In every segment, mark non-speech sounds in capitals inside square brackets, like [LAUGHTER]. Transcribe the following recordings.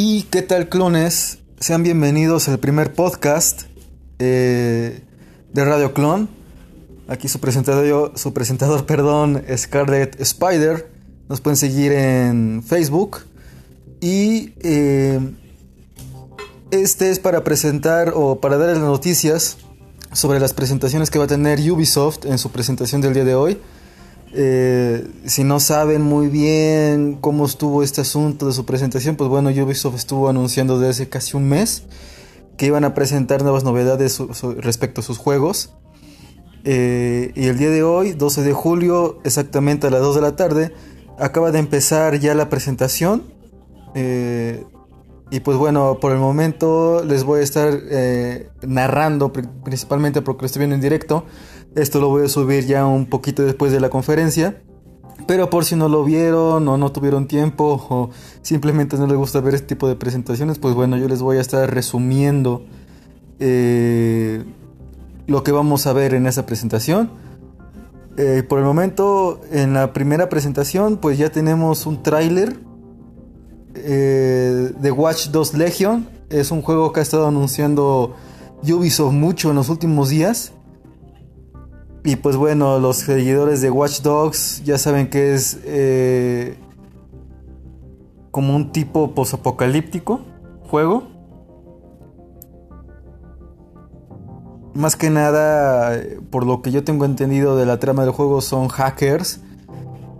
¿Y qué tal clones? Sean bienvenidos al primer podcast eh, de Radio Clon. Aquí su presentador, su presentador, [LAUGHS] perdón, Scarlett Spider. Nos pueden seguir en Facebook. Y eh, este es para presentar o para darles noticias sobre las presentaciones que va a tener Ubisoft en su presentación del día de hoy. Eh, si no saben muy bien cómo estuvo este asunto de su presentación, pues bueno, Ubisoft estuvo anunciando desde hace casi un mes que iban a presentar nuevas novedades respecto a sus juegos. Eh, y el día de hoy, 12 de julio, exactamente a las 2 de la tarde, acaba de empezar ya la presentación. Eh, y pues bueno, por el momento les voy a estar narrando, principalmente porque lo estoy viendo en directo, esto lo voy a subir ya un poquito después de la conferencia. Pero por si no lo vieron o no tuvieron tiempo o simplemente no les gusta ver este tipo de presentaciones, pues bueno, yo les voy a estar resumiendo eh, lo que vamos a ver en esa presentación. Eh, por el momento, en la primera presentación, pues ya tenemos un tráiler eh, de Watch 2 Legion. Es un juego que ha estado anunciando Ubisoft mucho en los últimos días. Y pues bueno, los seguidores de Watch Dogs ya saben que es eh, como un tipo posapocalíptico juego. Más que nada, por lo que yo tengo entendido de la trama del juego, son hackers,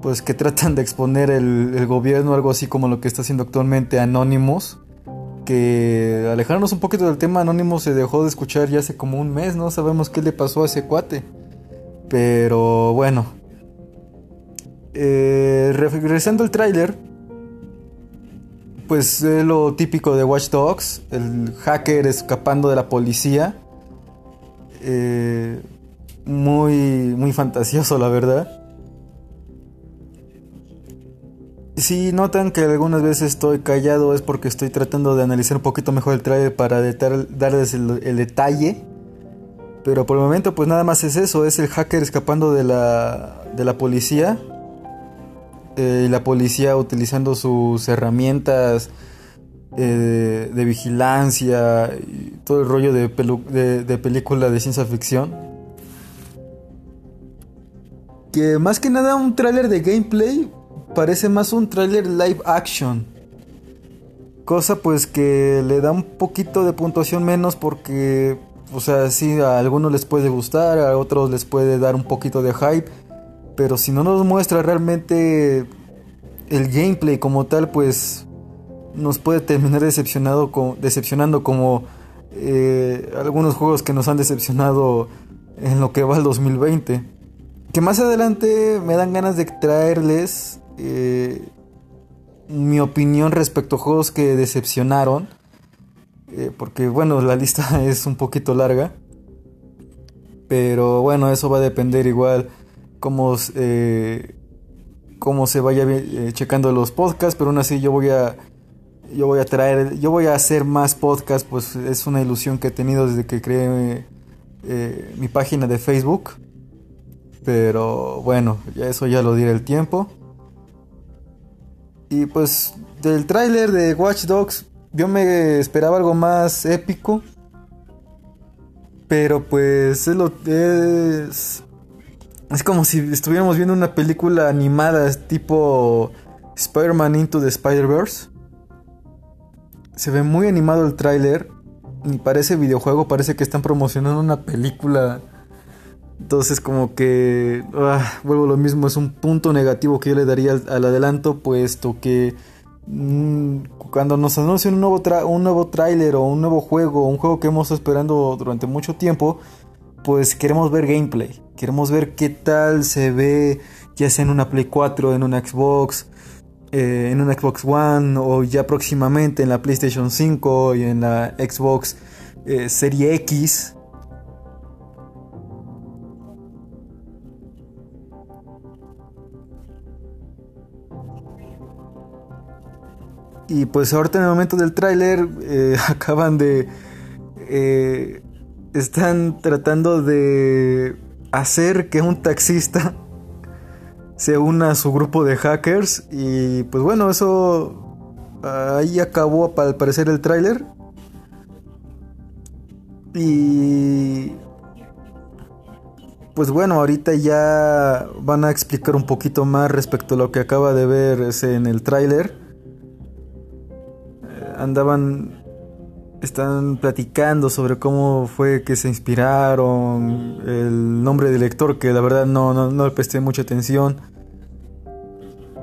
pues que tratan de exponer el, el gobierno, algo así como lo que está haciendo actualmente Anonymous. Que alejarnos un poquito del tema, Anonymous se dejó de escuchar ya hace como un mes, no sabemos qué le pasó a ese cuate. Pero bueno. Eh, regresando al tráiler. Pues es lo típico de Watch Dogs. El hacker escapando de la policía. Eh, muy, muy fantasioso, la verdad. Si notan que algunas veces estoy callado es porque estoy tratando de analizar un poquito mejor el trailer para darles el detalle pero por el momento pues nada más es eso, es el hacker escapando de la, de la policía. Eh, y la policía utilizando sus herramientas eh, de, vigilancia y todo el rollo de, de, película de ciencia ficción. Que más que nada un tráiler de gameplay parece más un tráiler live action. Cosa pues que le da un poquito de puntuación menos porque o sea, sí, a algunos les puede gustar, a otros les puede dar un poquito de hype, pero si no nos muestra realmente el gameplay como tal, pues nos puede terminar decepcionado, decepcionando como eh, algunos juegos que nos han decepcionado en lo que va el 2020. Que más adelante me dan ganas de traerles eh, mi opinión respecto a juegos que decepcionaron eh, porque bueno, la lista [LAUGHS] es un poquito larga. Pero bueno, eso va a depender igual cómo, eh, cómo se vaya eh, checando los podcasts. Pero aún así yo voy a... Yo voy a traer, yo voy a hacer más podcasts, pues es una ilusión que he tenido desde que creé mi página de Facebook. Pero bueno, ya eso ya lo diré el tiempo. Y pues del tráiler de Watch Dogs yo me esperaba algo más épico. Pero pues es es como si estuviéramos viendo una película animada tipo Spider-Man Into the Spider-Verse. Se ve muy animado el tráiler y parece videojuego, parece que están promocionando una película. Entonces como que ah, vuelvo lo mismo, es un punto negativo que yo le daría al adelanto, puesto que cuando nos anuncian un nuevo, un nuevo tráiler o un nuevo juego, un juego que hemos esperando durante mucho tiempo, pues queremos ver gameplay, queremos ver qué tal se ve, ya sea en una Play 4, en una Xbox, eh, en una Xbox One o ya próximamente en la PlayStation 5 y en la Xbox eh, Serie X. Y pues ahorita en el momento del tráiler eh, [LAUGHS] acaban de... Eh, están tratando de hacer que un taxista [LAUGHS] se una a su grupo de hackers y pues bueno, eso ahí acabó al parecer el tráiler. Y pues bueno, ahorita ya van a explicar un poquito más respecto a lo que acaba de ver en el tráiler. Andaban están platicando sobre cómo fue que se inspiraron, el nombre del lector que la verdad no, no, no le presté mucha atención.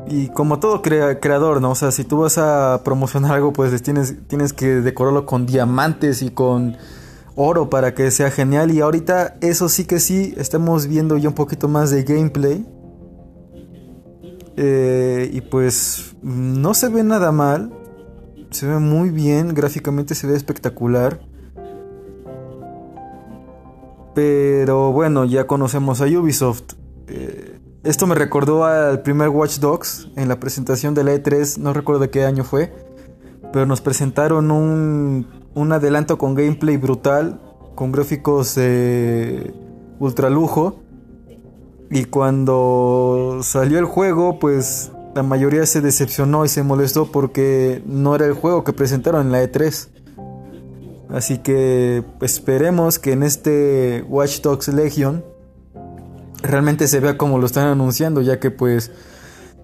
Y como todo creador, ¿no? O sea, si tú vas a promocionar algo, pues tienes, tienes que decorarlo con diamantes y con oro para que sea genial. Y ahorita eso sí que sí, estamos viendo ya un poquito más de gameplay. Eh, y pues no se ve nada mal. Se ve muy bien, gráficamente se ve espectacular. Pero bueno, ya conocemos a Ubisoft. Eh, esto me recordó al primer Watch Dogs en la presentación de la E3, no recuerdo de qué año fue, pero nos presentaron un, un adelanto con gameplay brutal, con gráficos de ultra lujo. Y cuando salió el juego, pues la mayoría se decepcionó y se molestó porque no era el juego que presentaron en la E3. Así que esperemos que en este Watch Dogs Legion realmente se vea como lo están anunciando, ya que pues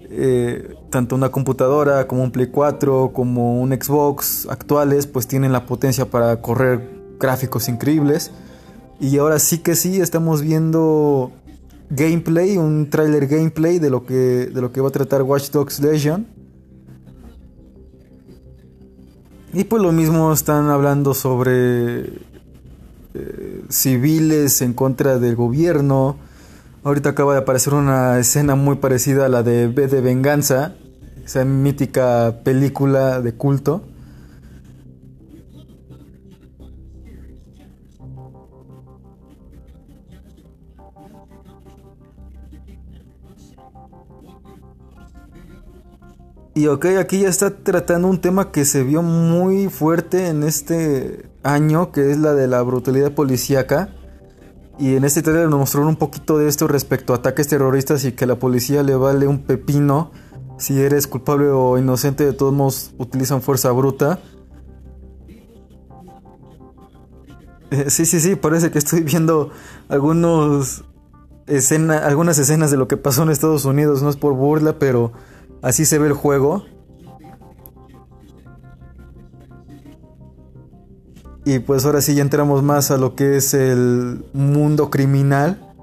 eh, tanto una computadora como un Play 4 como un Xbox actuales pues tienen la potencia para correr gráficos increíbles. Y ahora sí que sí estamos viendo gameplay, un trailer gameplay de lo que, de lo que va a tratar Watch Dogs Legion. Y pues lo mismo están hablando sobre eh, civiles en contra del gobierno, Ahorita acaba de aparecer una escena muy parecida a la de B de Venganza, esa mítica película de culto. Y ok, aquí ya está tratando un tema que se vio muy fuerte en este año, que es la de la brutalidad policíaca. Y en este trailer nos mostraron un poquito de esto respecto a ataques terroristas y que la policía le vale un pepino si eres culpable o inocente, de todos modos utilizan fuerza bruta. Eh, sí, sí, sí, parece que estoy viendo algunos escena, algunas escenas de lo que pasó en Estados Unidos, no es por burla, pero así se ve el juego. Y pues ahora sí ya entramos más a lo que es el mundo criminal.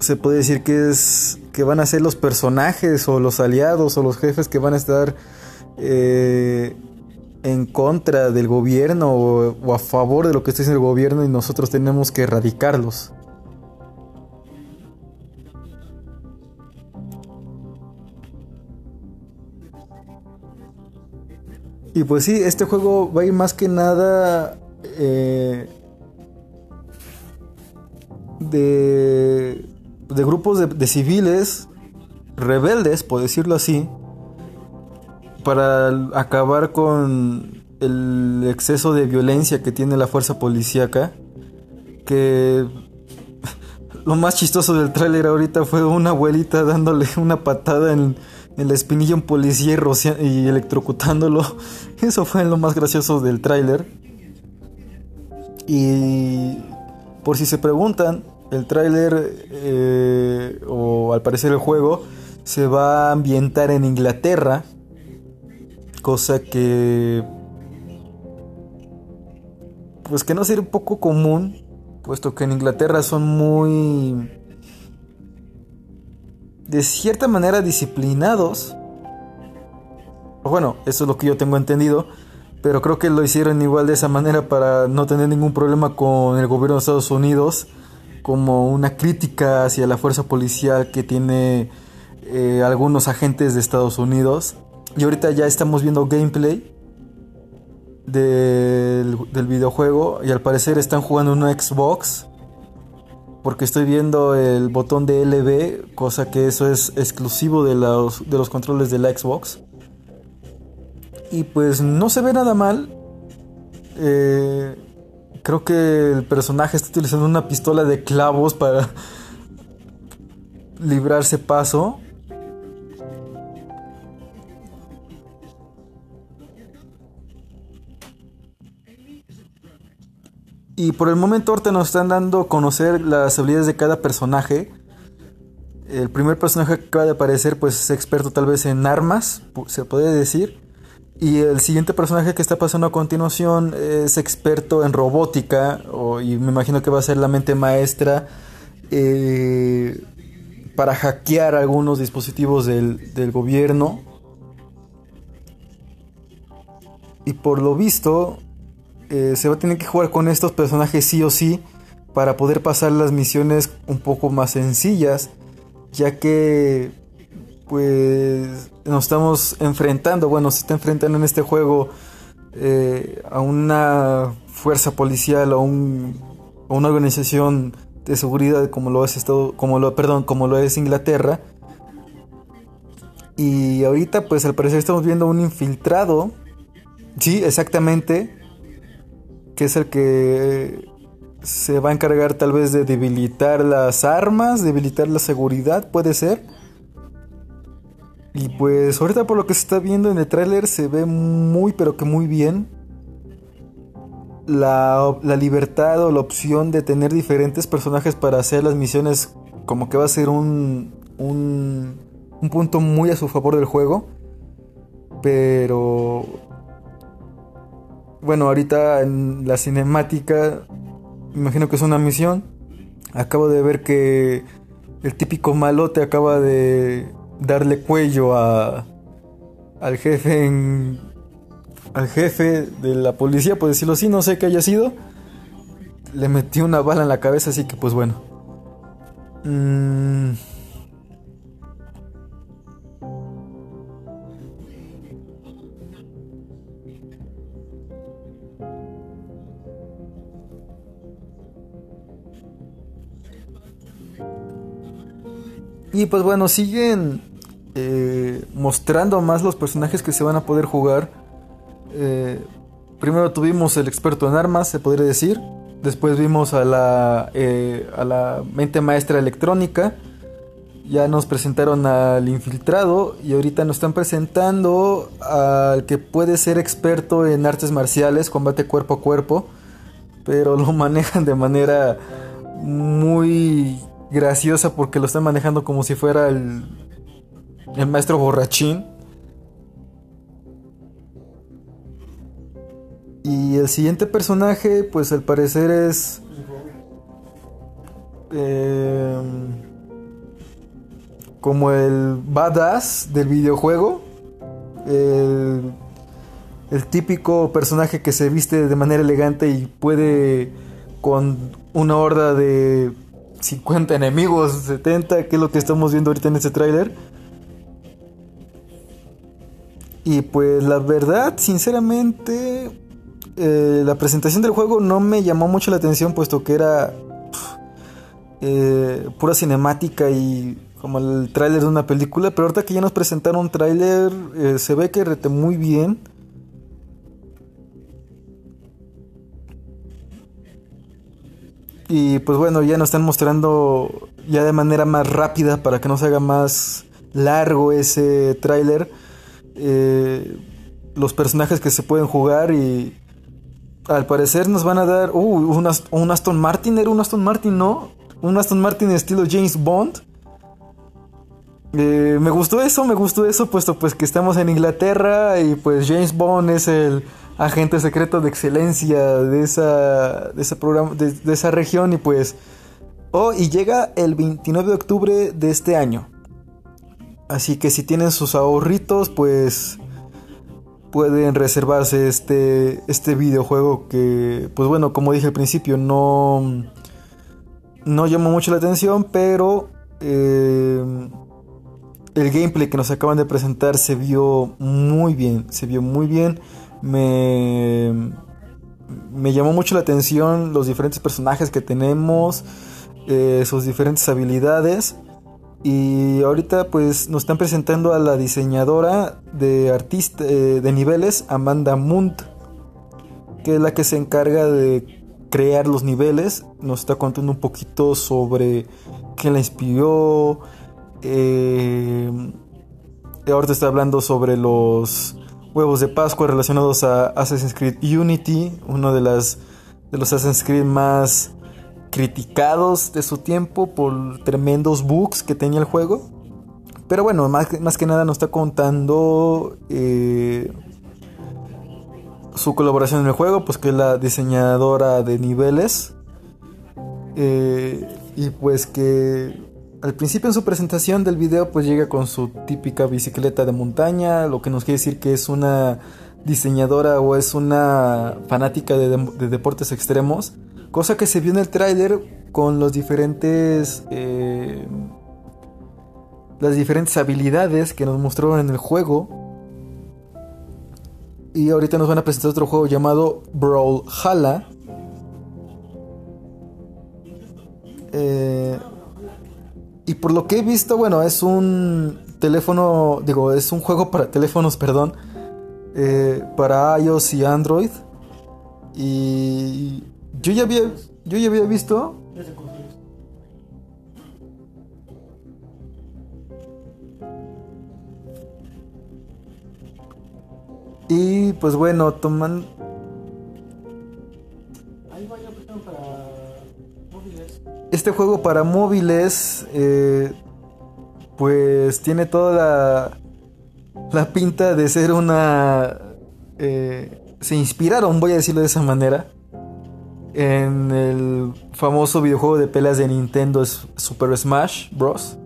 Se puede decir que es que van a ser los personajes o los aliados o los jefes que van a estar eh, en contra del gobierno o, a favor de lo que está haciendo el gobierno y nosotros tenemos que erradicarlos. Y pues sí, este juego va a ir más que nada eh, de, de grupos de, civiles rebeldes, por decirlo así, para acabar con el exceso de violencia que tiene la fuerza policíaca. Que [LAUGHS] lo más chistoso del tráiler ahorita fue una abuelita dándole una patada en, en la espinilla un policía y, electrocutándolo. [LAUGHS] Eso fue lo más gracioso del tráiler. Y por si se preguntan, el tráiler eh, o al parecer el juego se va a ambientar en Inglaterra, cosa que pues que no sería un poco común, puesto que en Inglaterra son muy de cierta manera disciplinados. Bueno, eso es lo que yo tengo entendido. Pero creo que lo hicieron igual de esa manera para no tener ningún problema con el gobierno de Estados Unidos. Como una crítica hacia la fuerza policial que tiene eh, algunos agentes de Estados Unidos. Y ahorita ya estamos viendo gameplay del, del videojuego. Y al parecer están jugando una Xbox porque estoy viendo el botón de LB, cosa que eso es exclusivo de los, de los controles de la Xbox. Y pues no se ve nada mal. Eh, creo que el personaje está utilizando una pistola de clavos para [LAUGHS] librarse paso. Y por el momento ahorita nos están dando a conocer las habilidades de cada personaje. El primer personaje que acaba de aparecer pues es experto tal vez en armas, se puede decir. Y el siguiente personaje que está pasando a continuación es experto en robótica, y me imagino que va a ser la mente maestra eh, para hackear algunos dispositivos del, del gobierno. Y por lo visto, eh, se va a tener que jugar con estos personajes sí o sí para poder pasar las misiones un poco más sencillas, ya que pues nos estamos enfrentando, bueno, se está enfrentando en este juego eh, a una fuerza policial o un, a una organización de seguridad como lo es como lo, perdón, como lo es Inglaterra. Y ahorita pues al parecer estamos viendo un infiltrado. Sí, exactamente. Que es el que se va a encargar tal vez de debilitar las armas, debilitar la seguridad, puede ser. Y pues ahorita por lo que se está viendo en el tráiler se ve muy pero que muy bien la, libertad o la opción de tener diferentes personajes para hacer las misiones como que va a ser un, un, un punto muy a su favor del juego. Pero bueno, ahorita en la cinemática, imagino que es una misión. Acabo de ver que el típico malote acaba de darle cuello a, al jefe en, al jefe de la policía, por decirlo así, no sé qué haya sido. Le metió una bala en la cabeza, así que pues bueno. Mm. Y pues bueno, siguen eh, mostrando más los personajes que se van a poder jugar. Eh, primero tuvimos el experto en armas, se podría decir. Después vimos a la, eh, a la mente maestra electrónica. Ya nos presentaron al infiltrado y ahorita nos están presentando al que puede ser experto en artes marciales, combate cuerpo a cuerpo, pero lo [LAUGHS] manejan de manera muy graciosa porque lo están manejando como si fuera el, el maestro borrachín. Y el siguiente personaje, pues al parecer es... Em, como el badass del videojuego. El, el típico personaje que se viste de manera elegante y puede con una horda de 50 enemigos, 70, que es lo que estamos viendo ahorita en este tráiler y pues la verdad, sinceramente, eh, la presentación del juego no me llamó mucho la atención puesto que era eh, pura cinemática y como el tráiler de una película. Pero ahorita que ya nos presentaron un tráiler, eh, se ve que rete muy bien. Y pues bueno, ya nos están mostrando ya de manera más rápida para que no se haga más largo ese tráiler eh, los personajes que se pueden jugar y al parecer nos van a dar uh, un, Aston Martin, era un Aston Martin, ¿no? Un Aston Martin estilo James Bond. Eh, me gustó eso, me gustó eso, puesto pues que estamos en Inglaterra y pues James Bond es el agente secreto de excelencia de esa, de programa, de, de esa región y pues... Oh, y llega el 29 de octubre de este año. Así que si tienen sus ahorritos, pues pueden reservarse este, este videojuego que, pues bueno, como dije al principio, no, no llamó mucho la atención, pero eh, el gameplay que nos acaban de presentar se vio muy bien, se vio muy bien. Me, me llamó mucho la atención los diferentes personajes que tenemos, eh, sus diferentes habilidades. Y ahorita pues nos están presentando a la diseñadora de artista eh, de niveles, Amanda Munt, que es la que se encarga de crear los niveles. Nos está contando un poquito sobre quién la inspiró. Eh, ahorita está hablando sobre los huevos de Pascua relacionados a Assassin's Creed Unity, una de las de los Assassin's Creed más criticados de su tiempo por tremendos bugs que tenía el juego. Pero bueno, más, que nada nos está contando eh, su colaboración en el juego, pues que es la diseñadora de niveles. Eh, y pues que al principio en su presentación del video pues llega con su típica bicicleta de montaña, lo que nos quiere decir que es una diseñadora o es una fanática de, deportes extremos, cosa que se vio en el tráiler con los diferentes eh, las diferentes habilidades que nos mostraron en el juego. Y ahorita nos van a presentar otro juego llamado Brawlhalla. Eh, y por lo que he visto, bueno, es un teléfono, digo, es un juego para teléfonos, perdón, eh, para iOS y Android. Y yo ya había, yo ya había visto. Y pues bueno, toman. Este juego para móviles, eh, pues tiene toda la la pinta de ser una... Eh, se inspiraron, voy a decirlo de esa manera, en el famoso videojuego de peleas de Nintendo Super Smash Bros.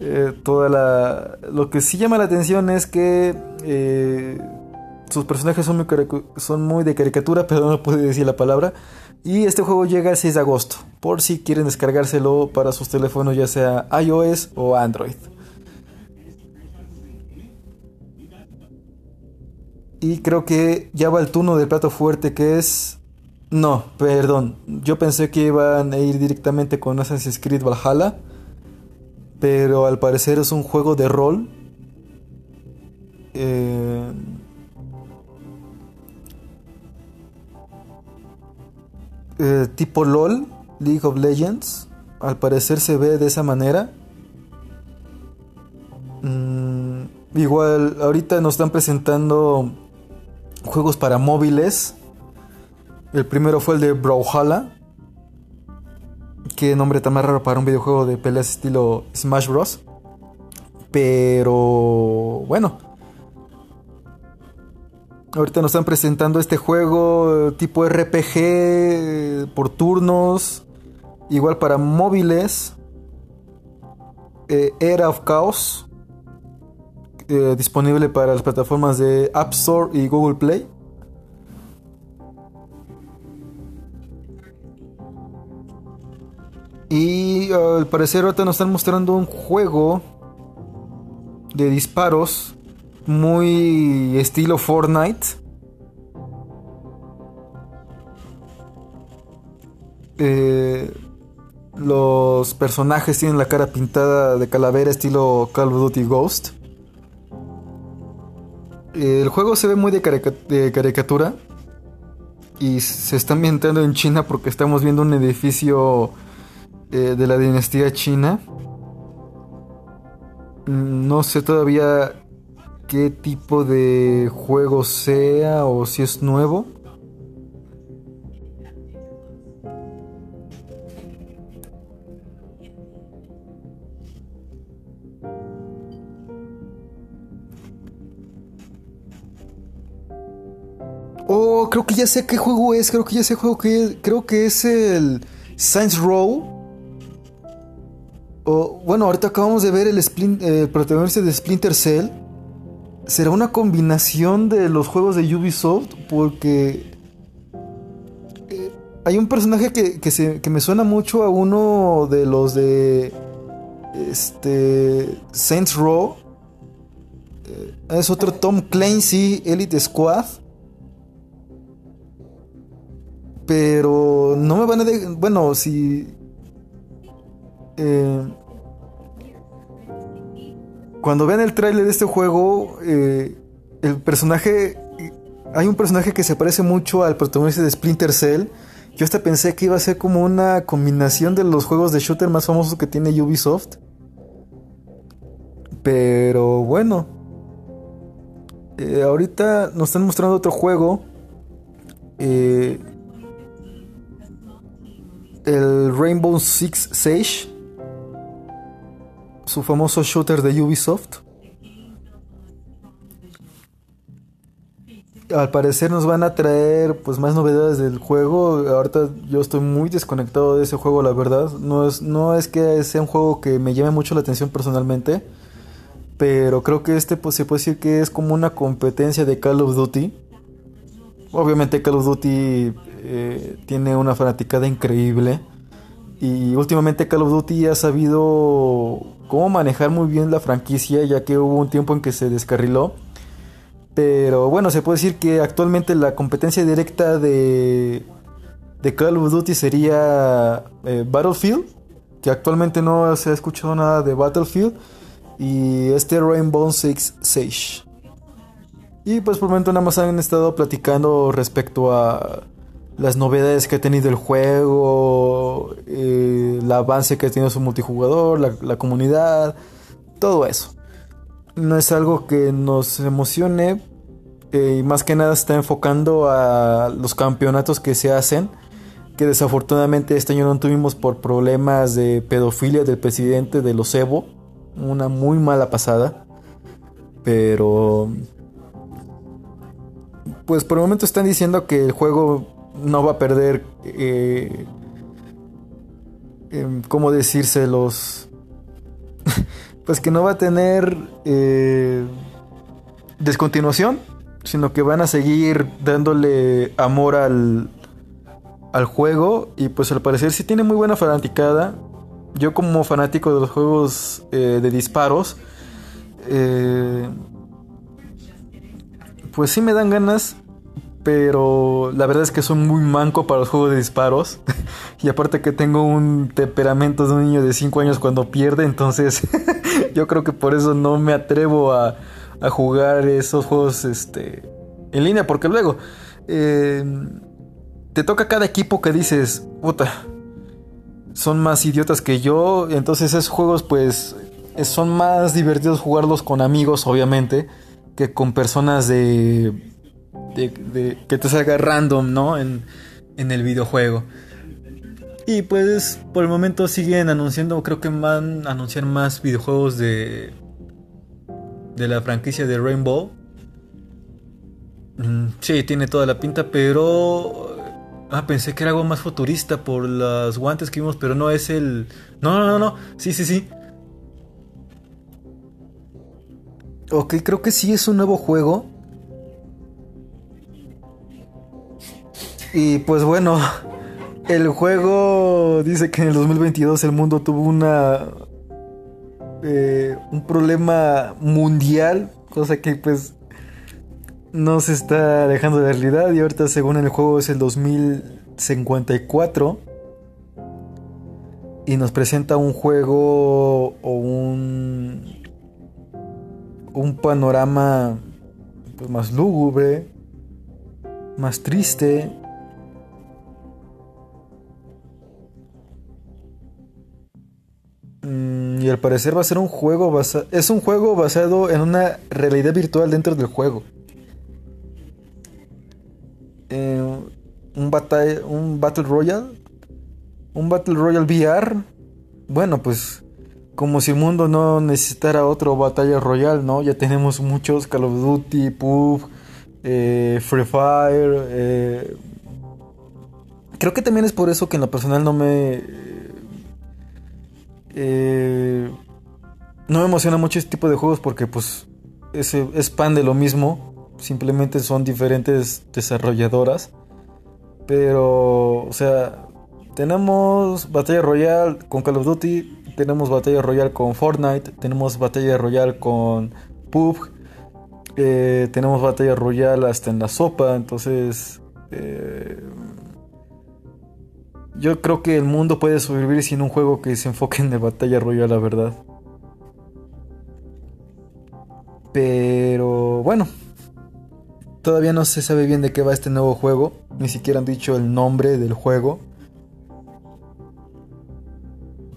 Eh, toda la... Lo que sí llama la atención es que eh, sus personajes son muy, son muy de caricatura, [LAUGHS] pero no puedo decir la palabra. Y este juego llega el 6 de agosto, por si quieren descargárselo para sus teléfonos, ya sea iOS o Android. Y creo que ya va el turno del plato fuerte que es... No, perdón. Yo pensé que iban a ir directamente con Assassin's Creed Valhalla. Pero al parecer es un juego de rol. Eh, eh, tipo LOL, League of Legends. Al parecer se ve de esa manera. Mm, igual, ahorita nos están presentando juegos para móviles. El primero fue el de Brawlhalla. Qué nombre tan más raro para un videojuego de peleas estilo Smash Bros. Pero bueno. Ahorita nos están presentando este juego tipo RPG por turnos. Igual para móviles. Eh, Era of Chaos. Eh, disponible para las plataformas de App Store y Google Play. Y al parecer ahorita nos están mostrando un juego de disparos muy estilo Fortnite. Eh, los personajes tienen la cara pintada de calavera estilo Call of Duty Ghost. El juego se ve muy de, caricatura y se está ambientando en China porque estamos viendo un edificio eh, de la dinastía china. No sé todavía qué tipo de juego sea o si es nuevo. Creo que ya sé qué juego es. Creo que ya sé juego que es. Creo que es el Science Row. Oh, bueno, ahorita acabamos de ver el, el protagonista de Splinter Cell. Será una combinación de los juegos de Ubisoft porque eh, hay un personaje que, que, me suena mucho a uno de los de este Saints Row. Eh, es otro Tom Clancy Elite Squad. Pero no me van a... bueno, si... Eh, cuando vean el tráiler de este juego, eh, el personaje... Hay un personaje que se parece mucho al protagonista de Splinter Cell. Yo hasta pensé que iba a ser como una combinación de los juegos de shooter más famosos que tiene Ubisoft. Pero bueno. Eh, ahorita nos están mostrando otro juego. Eh, el Rainbow Six Siege, su famoso shooter de Ubisoft. Al parecer nos van a traer pues más novedades del juego. Ahorita yo estoy muy desconectado de ese juego, la verdad. No es, no es que sea un juego que me llame mucho la atención personalmente. Pero creo que este pues, se puede decir que es como una competencia de Call of Duty. Obviamente Call of Duty eh, tiene una fanaticada increíble. Y últimamente Call of Duty ha sabido cómo manejar muy bien la franquicia, ya que hubo un tiempo en que se descarriló. Pero bueno, se puede decir que actualmente la competencia directa de, de Call of Duty sería eh, Battlefield, que actualmente no se ha escuchado nada de Battlefield, y este Rainbow Six Siege. Y pues por el momento nada más han estado platicando respecto a las novedades que ha tenido el juego, eh, el avance que ha tenido su multijugador, la, comunidad, todo eso. No es algo que nos emocione eh, y más que nada está enfocando a los campeonatos que se hacen, que desafortunadamente este año no tuvimos por problemas de pedofilia del presidente de los Evo, una muy mala pasada, pero pues por el momento están diciendo que el juego no va a perder, eh, em, ¿cómo decírselos? [LAUGHS] pues que no va a tener eh, descontinuación, sino que van a seguir dándole amor al, al juego y pues al parecer sí tiene muy buena fanaticada. Yo como fanático de los juegos eh, de disparos, eh, pues sí me dan ganas pero la verdad es que soy muy manco para los juegos de disparos. [LAUGHS] y aparte que tengo un temperamento de un niño de 5 años cuando pierde, entonces [LAUGHS] yo creo que por eso no me atrevo a, jugar esos juegos este, en línea, porque luego eh, te toca cada equipo que dices, puta, son más idiotas que yo, entonces esos juegos pues son más divertidos jugarlos con amigos, obviamente, que con personas de de, que te salga random, ¿no? En, el videojuego. Y pues por el momento siguen anunciando, creo que van a anunciar más videojuegos de de la franquicia de Rainbow. Mm, sí, tiene toda la pinta, pero ah, pensé que era algo más futurista por los guantes que vimos, pero no es el No, no, no, no. Sí, sí, sí. Ok, creo que sí es un nuevo juego. Y pues bueno, el juego dice que en el 2022 el mundo tuvo una eh, un problema mundial, cosa que pues no se está dejando de realidad. Y ahorita según el juego es el 2054 y nos presenta un juego o un un panorama pues, más lúgubre, más triste y al parecer va a ser un juego basado. Es un juego basado en una realidad virtual dentro del juego. Eh, un, un Battle Royale. Un Battle Royale VR. Bueno, pues. Como si el mundo no necesitara otro Battle Royale, ¿no? Ya tenemos muchos Call of Duty, PUBG, eh, Free Fire. Eh. Creo que también es por eso que en lo personal no me eh, no me emociona mucho este tipo de juegos porque pues es, pan de lo mismo. Simplemente son diferentes desarrolladoras. Pero, o sea, tenemos Batalla Royale con Call of Duty, tenemos Batalla Royale con Fortnite, tenemos Batalla Royale con PUBG, eh, tenemos Batalla Royale hasta en la sopa, entonces... Eh, yo creo que el mundo puede sobrevivir sin un juego que se enfoque en la batalla royal, la verdad. Pero bueno, todavía no se sabe bien de qué va este nuevo juego. Ni siquiera han dicho el nombre del juego.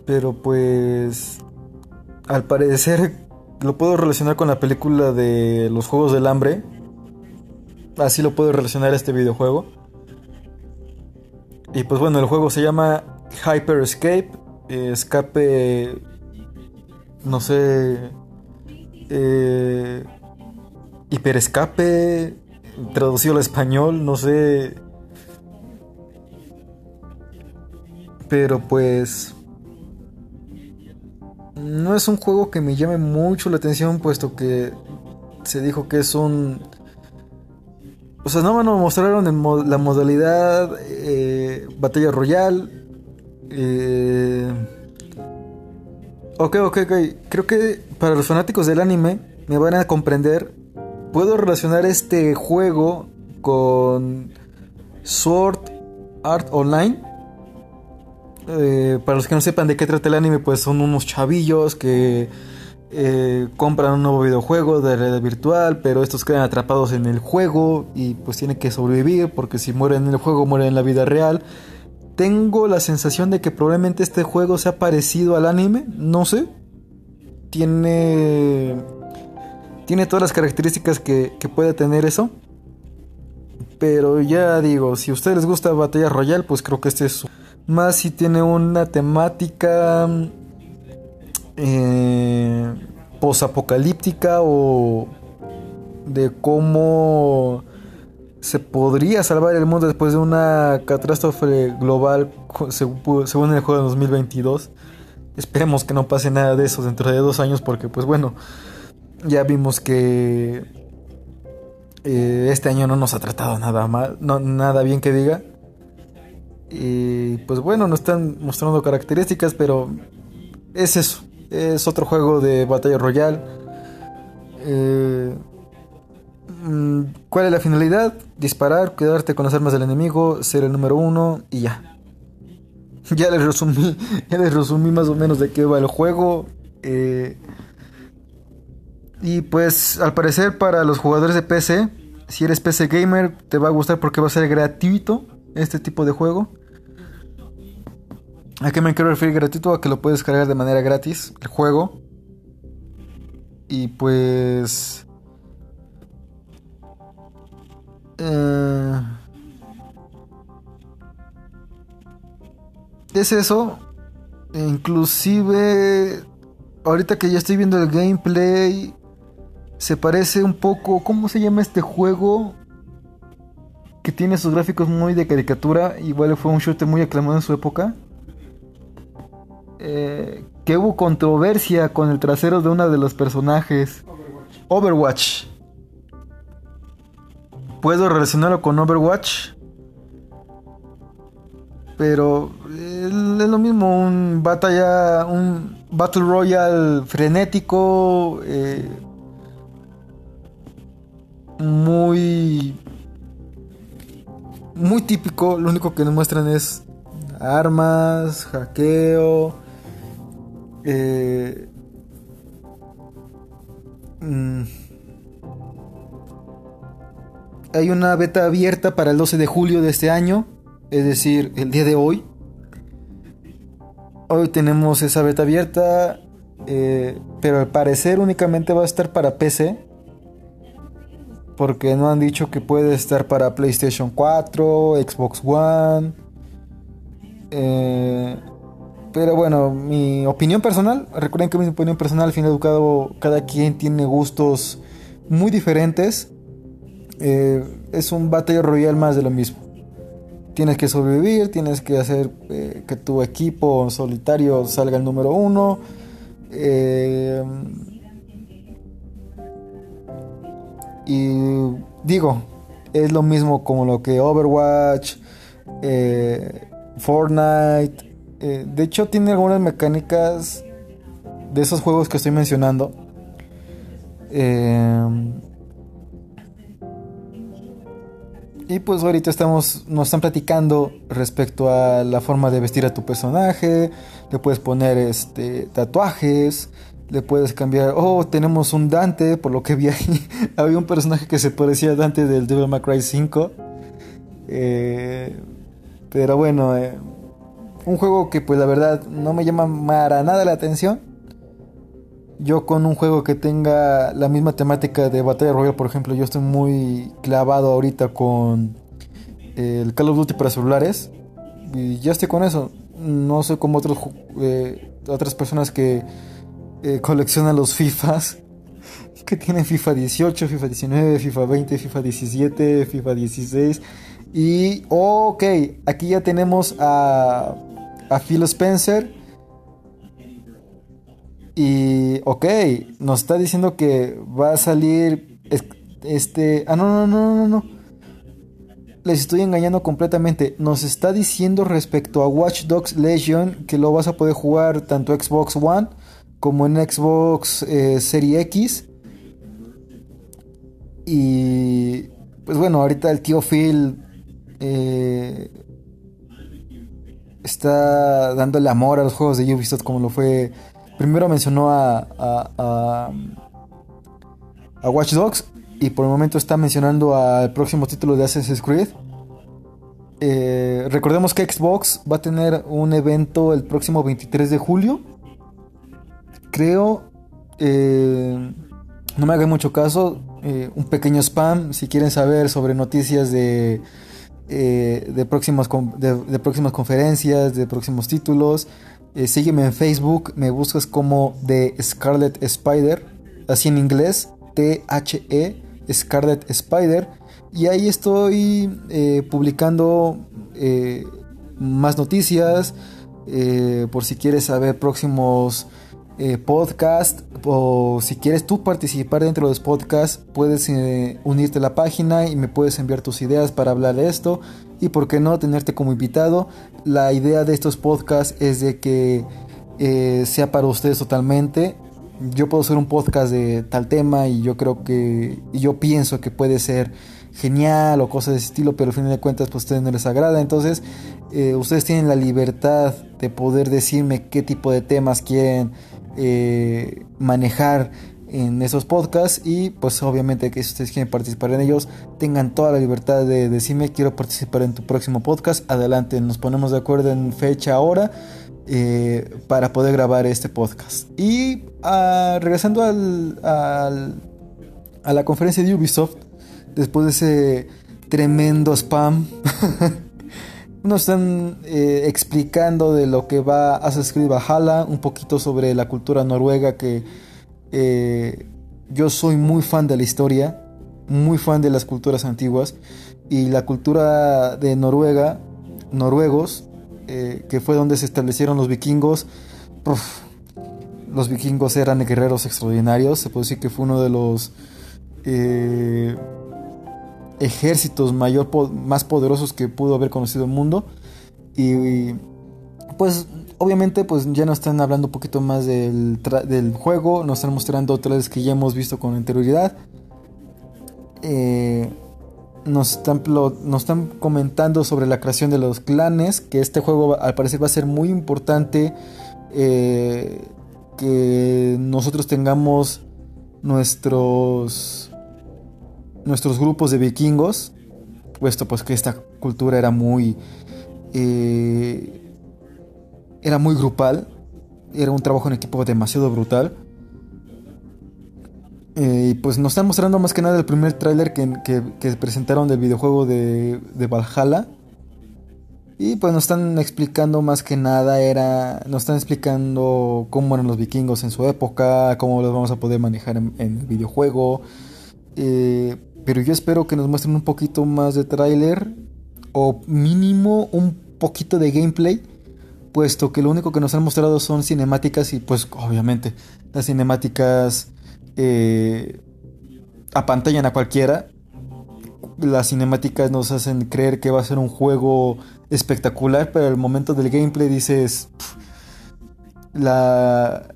Pero pues, al parecer, lo puedo relacionar con la película de los Juegos del Hambre. Así lo puedo relacionar a este videojuego. Y pues bueno, el juego se llama Hyper Escape, escape, no sé, eh, hiperescape, traducido al español, no sé. Pero pues no es un juego que me llame mucho la atención, puesto que se dijo que es un... O sea, no me mostraron la modalidad eh, Batalla Royal. Eh, ok, ok, ok. Creo que para los fanáticos del anime me van a comprender. Puedo relacionar este juego con Sword Art Online eh, para los que no sepan de qué trata el anime, pues son unos chavillos que eh, compran un nuevo videojuego de realidad virtual, pero estos quedan atrapados en el juego y pues tienen que sobrevivir porque si mueren en el juego mueren en la vida real. Tengo la sensación de que probablemente este juego sea parecido al anime, no sé. Tiene tiene todas las características que, que puede tener eso. Pero ya digo, si a ustedes les gusta Batalla Royale, pues creo que este es más si tiene una temática eh, posapocalíptica o de cómo se podría salvar el mundo después de una catástrofe global según el juego de 2022. Esperemos que no pase nada de eso dentro de dos años porque pues bueno, ya vimos que eh, este año no nos ha tratado nada mal, no, nada bien que diga. Y pues bueno, no están mostrando características, pero es eso. Es otro juego de batalla royal. Eh, mm, ¿Cuál es la finalidad? Disparar, quedarte con las armas del enemigo, ser el número uno y ya. [LAUGHS] Ya les resumí, [LAUGHS] ya les resumí más o menos de qué va el juego. Eh, y pues al parecer para los jugadores de PC, si eres PC gamer, te va a gustar porque va a ser gratuito este tipo de juego. ¿A qué me quiero referir gratuito? A que lo puedes cargar de manera gratis, el juego. Y pues... Eh, es eso. Inclusive... Ahorita que ya estoy viendo el gameplay... Se parece un poco... ¿Cómo se llama este juego? que tiene sus gráficos muy de caricatura. Igual fue un shooter muy aclamado en su época. Que hubo controversia con el trasero de uno de los personajes. Overwatch. Puedo relacionarlo con Overwatch. Pero es lo mismo, un batalla, un Battle Royale frenético, eh, muy muy típico, lo único que nos muestran es armas, hackeo. Eh, mm, hay una beta abierta para el 12 de julio de este año, es decir, el día de hoy. Hoy tenemos esa beta abierta, eh, pero al parecer únicamente va a estar para PC porque no han dicho que puede estar para PlayStation 4, Xbox One. Eh, pero bueno, mi opinión personal, recuerden que mi opinión personal, al fin educado, cada quien tiene gustos muy diferentes. Eh, es un Battle Royale más de lo mismo. Tienes que sobrevivir, tienes que hacer eh, que tu equipo solitario salga el número uno. Y digo, es lo mismo como lo que Overwatch, eh, Fortnite. Eh, de hecho, tiene algunas mecánicas de esos juegos que estoy mencionando. Eh, y pues ahorita estamos, nos están platicando respecto a la forma de vestir a tu personaje. Le puedes poner este, tatuajes le puedes cambiar, oh, tenemos un Dante, por lo que vi ahí, [LAUGHS] había un personaje que se parecía a Dante del Devil May Cry 5. Eh, pero bueno, eh, un juego que pues la verdad no me llama para nada la atención. Yo con un juego que tenga la misma temática de Batalla Royale, por ejemplo, yo estoy muy clavado ahorita con el Call of Duty para celulares. Y ya estoy con eso. no soy como otros, eh, otras personas que eh, coleccionan los FIFAs, [LAUGHS] que tienen FIFA 18, FIFA 19, FIFA 20, FIFA 17, FIFA 16. Y, ok, aquí ya tenemos a, a Phil Spencer. Y, ok, nos está diciendo que va a salir este... Ah, no, no, no, no, no les estoy engañando completamente. Nos está diciendo respecto a Watch Dogs Legion que lo vas a poder jugar tanto Xbox One como en Xbox eh, Series X. Y pues bueno, ahorita el tío Phil eh, está dándole amor a los juegos de Ubisoft como lo fue. Primero mencionó a, a, a Watch Dogs y por el momento está mencionando al próximo título de Assassin's Creed. Eh, recordemos que Xbox va a tener un evento el próximo 23 de julio. Creo, eh, no me hagan mucho caso, eh, un pequeño spam si quieren saber sobre noticias de, de, próximas, de, próximas conferencias, de próximos títulos. sígueme en Facebook, me buscas como The Scarlet Spider, así en inglés, T-H-E Scarlet Spider. Y ahí estoy eh, publicando eh, más noticias. Eh, por si quieres saber próximos podcasts o si quieres tú participar dentro de los podcasts, puedes unirte a la página y me puedes enviar tus ideas para hablar de esto. Y por qué no tenerte como invitado. La idea de estos podcasts es de que sea para ustedes totalmente yo puedo hacer un podcast de tal tema y yo creo que, yo pienso que puede ser genial o cosas de ese estilo, pero al fin de cuentas pues a ustedes no les agrada. Entonces, eh, ustedes tienen la libertad de poder decirme qué tipo de temas quieren eh, manejar en esos podcasts y pues obviamente que si ustedes quieren participar en ellos tengan toda la libertad de decirme quiero participar en tu próximo podcast adelante nos ponemos de acuerdo en fecha ahora eh, para poder grabar este podcast. Y ah, regresando al, a la conferencia de Ubisoft, después de ese tremendo spam, [LAUGHS] nos están eh, explicando de lo que va a escribir Valhalla, un poquito sobre la cultura noruega que eh, yo soy muy fan de la historia, muy fan de las culturas antiguas y la cultura de Noruega, noruegos, eh, que fue donde se establecieron los vikingos. los vikingos eran guerreros extraordinarios, se puede decir que fue uno de los eh, ejércitos mayor, más poderosos que pudo haber conocido el mundo. Y, pues obviamente pues ya nos están hablando un poquito más del, del juego, nos están mostrando otras que ya hemos visto con anterioridad. Eh, nos están, nos están comentando sobre la creación de los clanes, que este juego al parecer va a ser muy importante eh, que nosotros tengamos nuestros nuestros grupos de vikingos, puesto pues que esta cultura era muy eh, era muy grupal, era un trabajo en equipo demasiado brutal. Eh, y pues nos están mostrando más que nada el primer tráiler que, presentaron del videojuego de, de, Valhalla. Y pues nos están explicando más que nada era. Nos están explicando cómo eran los vikingos en su época, cómo los vamos a poder manejar en, el videojuego. Eh, pero yo espero que nos muestren un poquito más de tráiler. O mínimo un poquito de gameplay. Puesto que lo único que nos han mostrado son cinemáticas. Y pues obviamente las cinemáticas eh, apantallan a cualquiera. Las cinemáticas nos hacen creer que va a ser un juego espectacular, pero al momento del gameplay dices. La.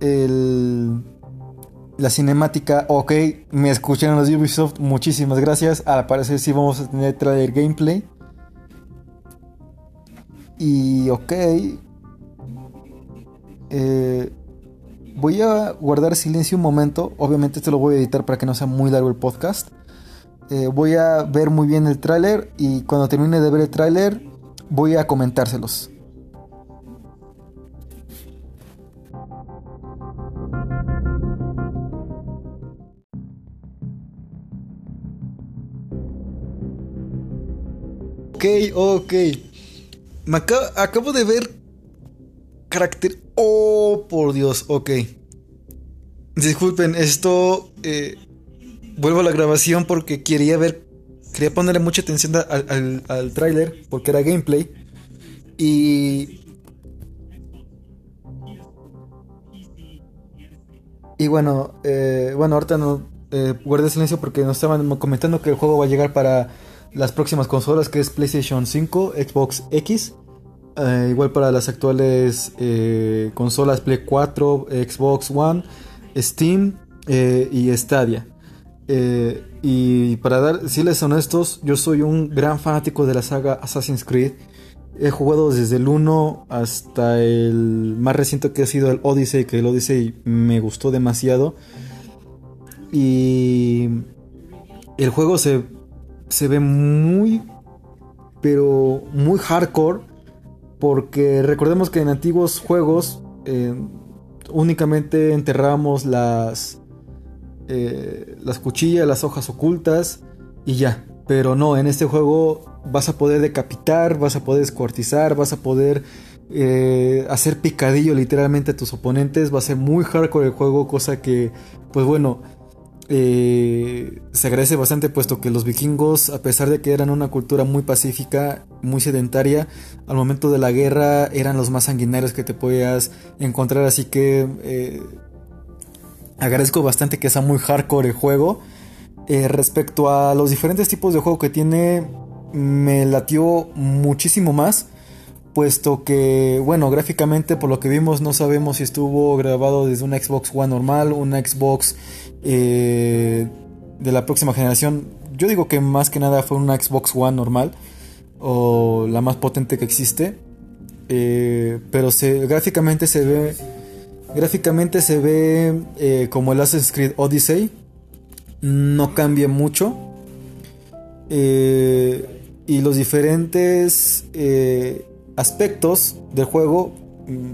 El, la cinemática, ok, me escucharon los Ubisoft, muchísimas gracias. Al parecer sí vamos a tener trailer gameplay. Y ok. Eh, Voy a guardar silencio un momento. Obviamente esto lo voy a editar para que no sea muy largo el podcast. Eh, voy a ver muy bien el tráiler y cuando termine de ver el tráiler voy a comentárselos. Ok, ok. Me acabo, de ver carácter... Oh, por Dios, ok. Disculpen, esto... Eh, vuelvo a la grabación porque quería ver... Quería ponerle mucha atención al, al, porque era gameplay. Y... Y bueno, eh, bueno, ahorita no eh, guardé silencio porque nos estaban comentando que el juego va a llegar para las próximas consolas, que es PlayStation 5, Xbox X, eh, igual para las actuales eh, consolas Play 4, Xbox One, Steam y Stadia. y para dar, si les honestos, yo soy un gran fanático de la saga Assassin's Creed. He jugado desde el 1 hasta el más reciente que ha sido el Odyssey, que el Odyssey me gustó demasiado. Y el juego se, se ve muy, pero muy hardcore. Porque recordemos que en antiguos juegos eh, únicamente enterramos las, eh, las cuchillas, las hojas ocultas y ya. Pero no, en este juego vas a poder decapitar, vas a poder descuartizar, vas a poder eh, hacer picadillo literalmente a tus oponentes. Va a ser muy hardcore el juego, cosa que, pues bueno, eh, se agradece bastante puesto que los vikingos, a pesar de que eran una cultura muy pacífica, muy sedentaria, al momento de la guerra eran los más sanguinarios que te podías encontrar, así que eh, agradezco bastante que sea muy hardcore el juego. Eh, respecto a los diferentes tipos de juego que tiene, me latió muchísimo más puesto que, bueno, gráficamente por lo que vimos no sabemos si estuvo grabado desde una Xbox One normal, una Xbox eh, de la próxima generación. Yo digo que más que nada fue una Xbox One normal o la más potente que existe, eh, pero se, gráficamente se ve, gráficamente se ve eh, como el Assassin's Creed Odyssey, no cambia mucho. y los diferentes aspectos del juego mm,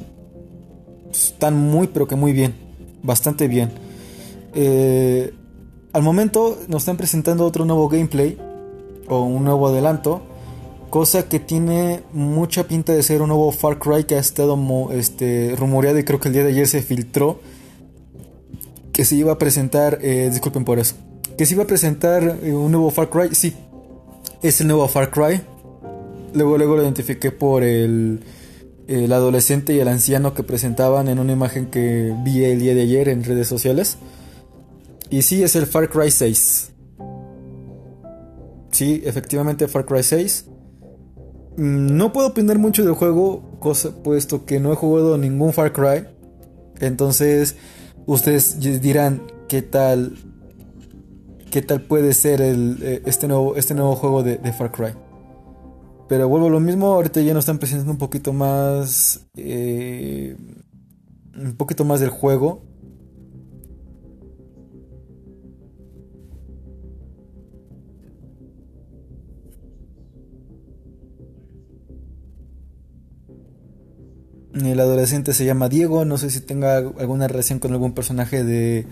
están muy pero que muy bien, bastante bien. Eh, al momento nos están presentando otro nuevo gameplay o un nuevo adelanto, cosa que tiene mucha pinta de ser un nuevo Far Cry que ha estado este, rumoreado y creo que el día de ayer se filtró que se iba a presentar, eh, disculpen por eso, que se iba a presentar eh, un nuevo Far Cry, sí, es el nuevo Far Cry, Luego, luego lo identifiqué por el, el adolescente y el anciano que presentaban en una imagen que vi el día de ayer en redes sociales. Y sí, es el Far Cry 6. Sí, efectivamente Far Cry 6. Mm, no puedo opinar mucho del juego, cosa, puesto que no he jugado ningún Far Cry. Entonces, ustedes dirán qué tal, qué tal puede ser el, eh, este, nuevo, este nuevo juego de Far Cry. Pero vuelvo a lo mismo, ahorita ya nos están presentando un poquito más... Eh, un poquito más del juego. El adolescente se llama Diego, no sé si tenga alguna relación con algún personaje de...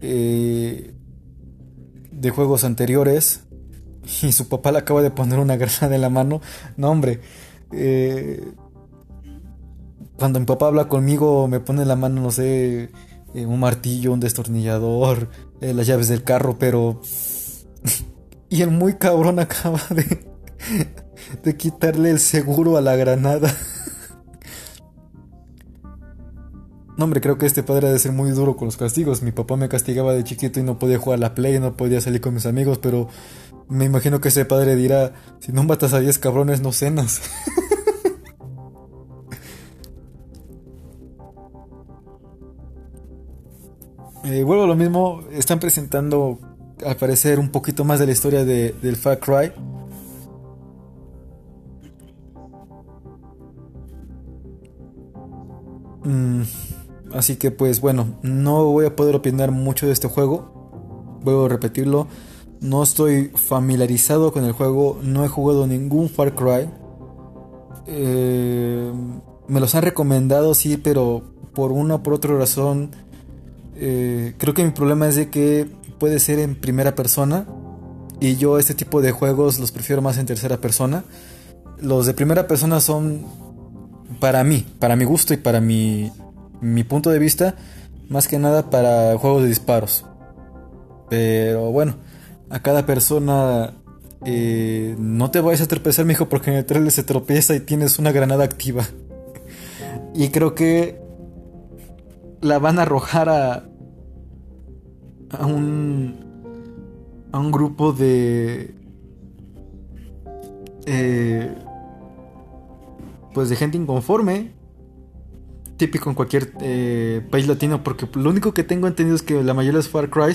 Eh, de juegos anteriores. [LAUGHS] y su papá le acaba de poner una granada en la mano. No, hombre. Eh, cuando mi papá habla conmigo, me pone en la mano, no sé, eh, un martillo, un destornillador, eh, las llaves del carro, pero. [LAUGHS] y el muy cabrón acaba de. [LAUGHS] de quitarle el seguro a la granada. No, hombre, creo que este padre ha de ser muy duro con los castigos. Mi papá me castigaba de chiquito y no podía jugar a la play, no podía salir con mis amigos, pero me imagino que ese padre dirá, si no matas a 10 cabrones, no cenas. [LAUGHS] eh, vuelvo a lo mismo, están presentando al parecer un poquito más de la historia de, del Far Cry. Mm. Así que pues bueno, no voy a poder opinar mucho de este juego. Vuelvo a repetirlo. No estoy familiarizado con el juego. No he jugado ningún Far Cry. Eh, me los han recomendado, sí, pero por una o por otra razón. Eh, creo que mi problema es de que puede ser en primera persona. Y yo este tipo de juegos los prefiero más en tercera persona. los de primera persona son, para mí, para mi gusto y para mi, mi punto de vista, más que nada para juegos de disparos. Pero bueno, a cada persona eh, no te vayas a tropezar, mijo, porque en el trailer se tropieza y tienes una granada activa. y creo que la van a arrojar a. a un. a un grupo de. Eh, pues de gente inconforme. Típico en cualquier eh, país latino, porque lo único que tengo entendido es que la mayoría de los Far Cry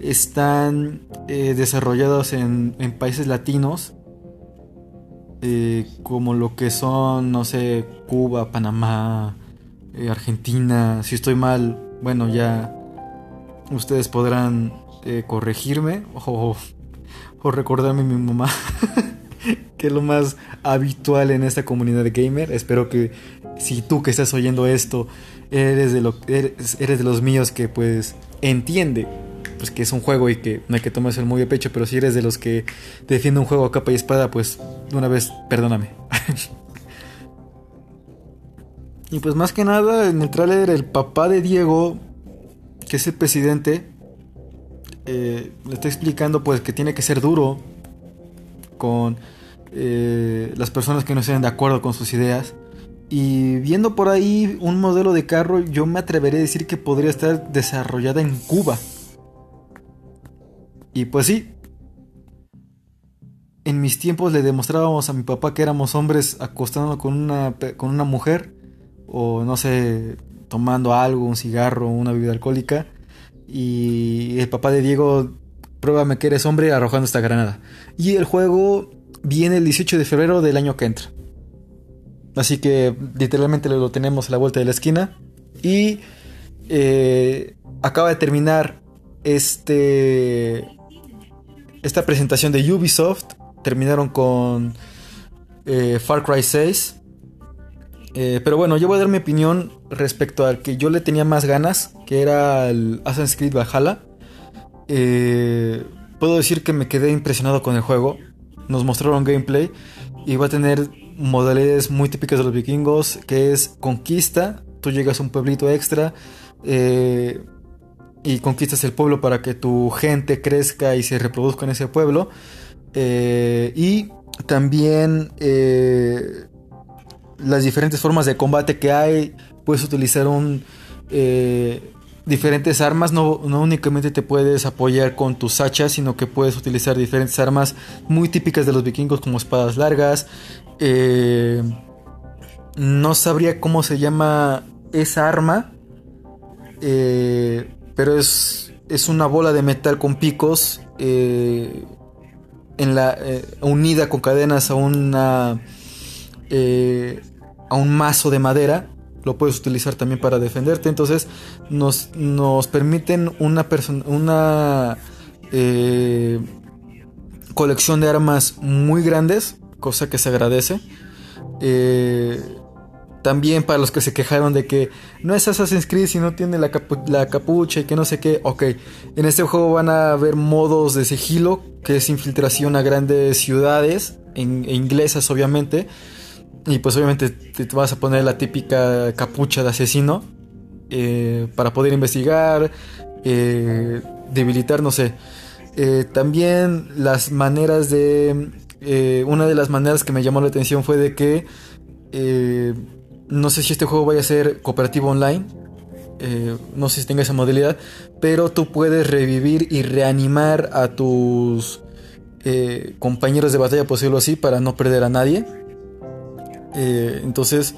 están eh, desarrollados en, países latinos, eh, como lo que son, no sé, Cuba, Panamá, eh, Argentina. Si estoy mal, bueno, ya ustedes podrán corregirme o, o recordarme a mi mamá. [LAUGHS] que es lo más habitual en esta comunidad de gamer. Espero que si tú que estás oyendo esto eres de, lo, eres de los míos que pues entiende pues que es un juego y que no hay que tomarse muy de pecho, pero si eres de los que defiende un juego a capa y espada, pues una vez perdóname. [LAUGHS] y pues más que nada en el tráiler el papá de Diego, que es el presidente, eh, le está explicando pues que tiene que ser duro con eh, las personas que no estén de acuerdo con sus ideas. Y viendo por ahí un modelo de carro, yo me atrevería a decir que podría estar desarrollada en Cuba. Y pues sí, en mis tiempos le demostrábamos a mi papá que éramos hombres acostándonos con una, con una mujer o no sé, tomando algo, un cigarro, una bebida alcohólica. Y el papá de Diego, pruébame que eres hombre arrojando esta granada. Y el juego viene el 18 de febrero del año que entra. Así que literalmente lo tenemos a la vuelta de la esquina. Y eh, acaba de terminar este esta presentación de Ubisoft terminaron con eh, Far Cry 6. Eh, pero bueno, yo voy a dar mi opinión respecto al que yo le tenía más ganas, que era el Assassin's Creed Valhalla. Eh, puedo decir que me quedé impresionado con el juego. Nos mostraron gameplay y va a tener modalidades muy típicas de los vikingos, que es conquista. Tú llegas a un pueblito extra y conquistas el pueblo para que tu gente crezca y se reproduzca en ese pueblo. Eh, y también eh, las diferentes formas de combate que hay. Puedes utilizar un, eh, diferentes armas. No, no, únicamente te puedes apoyar con tus hachas, sino que puedes utilizar diferentes armas muy típicas de los vikingos, como espadas largas. no sabría cómo se llama esa arma. Eh, pero es, es una bola de metal con picos eh, en la, eh, unida con cadenas a una eh, a un mazo de madera. Lo puedes utilizar también para defenderte. Entonces nos, nos permiten una persona una colección de armas muy grandes cosa que se agradece también para los que se quejaron de que no es Assassin's Creed si no tiene la, capucha y que no sé qué. Ok, en este juego van a haber modos de sigilo, que es infiltración a grandes ciudades, en, inglesas obviamente. Y pues obviamente te, vas a poner la típica capucha de asesino eh, para poder investigar, eh, debilitar, no sé. Eh, también las maneras de... una de las maneras que me llamó la atención fue de que no sé si este juego vaya a ser cooperativo online. Eh, no sé si tenga esa modalidad. Pero tú puedes revivir y reanimar a tus eh, compañeros de batalla, por decirlo así, para no perder a nadie. Eh, entonces,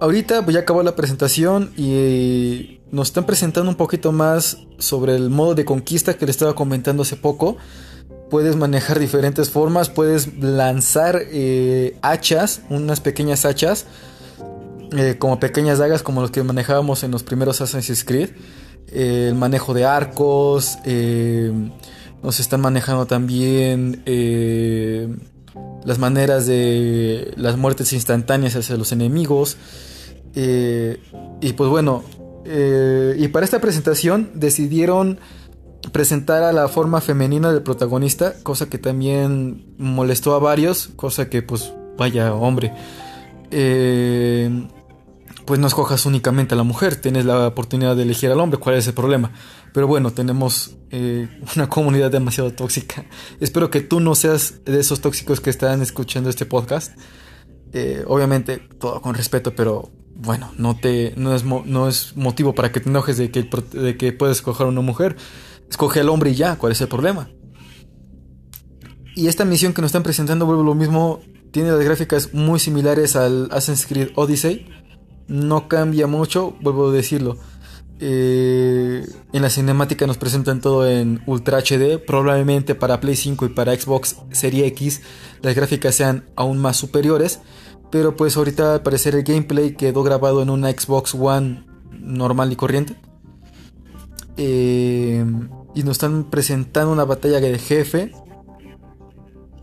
ahorita pues ya acabó la presentación y nos están presentando un poquito más sobre el modo de conquista que le estaba comentando hace poco. Puedes manejar diferentes formas, puedes lanzar hachas, unas pequeñas hachas eh, como pequeñas dagas como los que manejábamos en los primeros Assassin's Creed. Eh, el manejo de arcos. Eh, nos están manejando también las maneras de las muertes instantáneas hacia los enemigos. y pues bueno, y para esta presentación decidieron presentar a la forma femenina del protagonista, cosa que también molestó a varios, cosa que pues vaya hombre, eh, pues no escojas únicamente a la mujer, tienes la oportunidad de elegir al hombre, ¿cuál es el problema? Pero bueno, tenemos eh, [LAUGHS] una comunidad demasiado tóxica. Espero que tú no seas de esos tóxicos que están escuchando este podcast. Eh, obviamente, todo con respeto, pero bueno, no, te, no, es, no es motivo para que te enojes de que, de que puedes escoger a una mujer. Escoge al hombre y ya, ¿cuál es el problema? Y esta misión que nos están presentando, vuelvo lo mismo, tiene las gráficas muy similares al Assassin's Creed Odyssey no cambia mucho, vuelvo a decirlo. Eh, en la cinemática nos presentan todo en Ultra HD. Probablemente para Play 5 y para Xbox Series X las gráficas sean aún más superiores. Pero pues ahorita al parecer el gameplay quedó grabado en una Xbox One normal y corriente. Eh, y nos están presentando una batalla de jefe.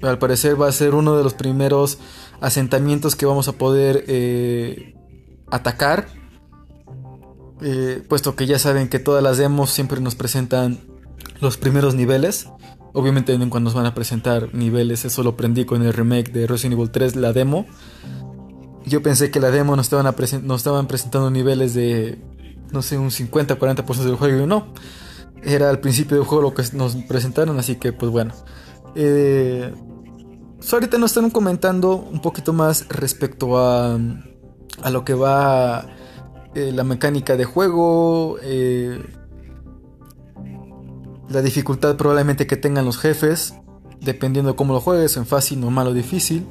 Al parecer va a ser uno de los primeros asentamientos que vamos a poder eh, atacar. Eh, puesto que ya saben que todas las demos siempre nos presentan los primeros niveles. Obviamente cuando nos van a presentar niveles, eso lo aprendí con el remake de Resident Evil 3, la demo. Yo pensé que la demo nos estaban, nos estaban presentando niveles de, no sé, un 50-40% del juego y no. Era al principio del juego lo que nos presentaron, así que pues bueno. Eh, ahorita nos están comentando un poquito más respecto a a lo que va eh, la mecánica de juego, eh, la dificultad probablemente que tengan los jefes, dependiendo de cómo lo juegues, en fácil, normal o difícil.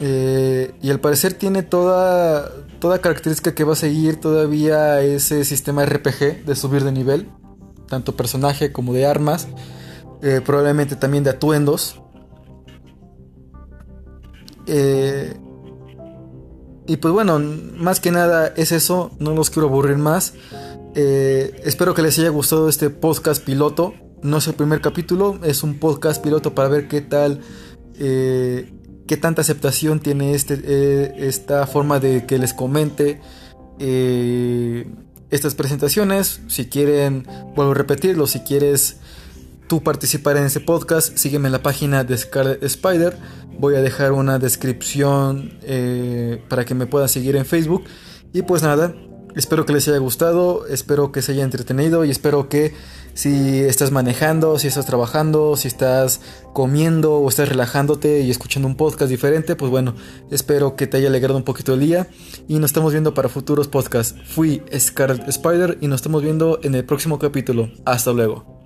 Eh, y al parecer tiene toda, toda característica que va a seguir todavía ese sistema RPG de subir de nivel, tanto personaje como de armas, probablemente también de atuendos. Y pues bueno, más que nada es eso, no los quiero aburrir más. Eh, espero que les haya gustado este podcast piloto. No es el primer capítulo, es un podcast piloto para ver qué tal, eh, qué tanta aceptación tiene este, eh, esta forma de que les comente estas presentaciones. Si quieren, vuelvo a repetirlo, si quieres participar en ese podcast, sígueme en la página de Scarlet Spider. Voy a dejar una descripción eh, para que me puedan seguir en Facebook. Y pues nada, espero que les haya gustado, espero que se haya entretenido y espero que si estás manejando, si estás trabajando, si estás comiendo o estás relajándote y escuchando un podcast diferente, pues bueno, espero que te haya alegrado un poquito el día y nos estamos viendo para futuros podcasts. Fui Scarlet Spider y nos estamos viendo en el próximo capítulo. Hasta luego.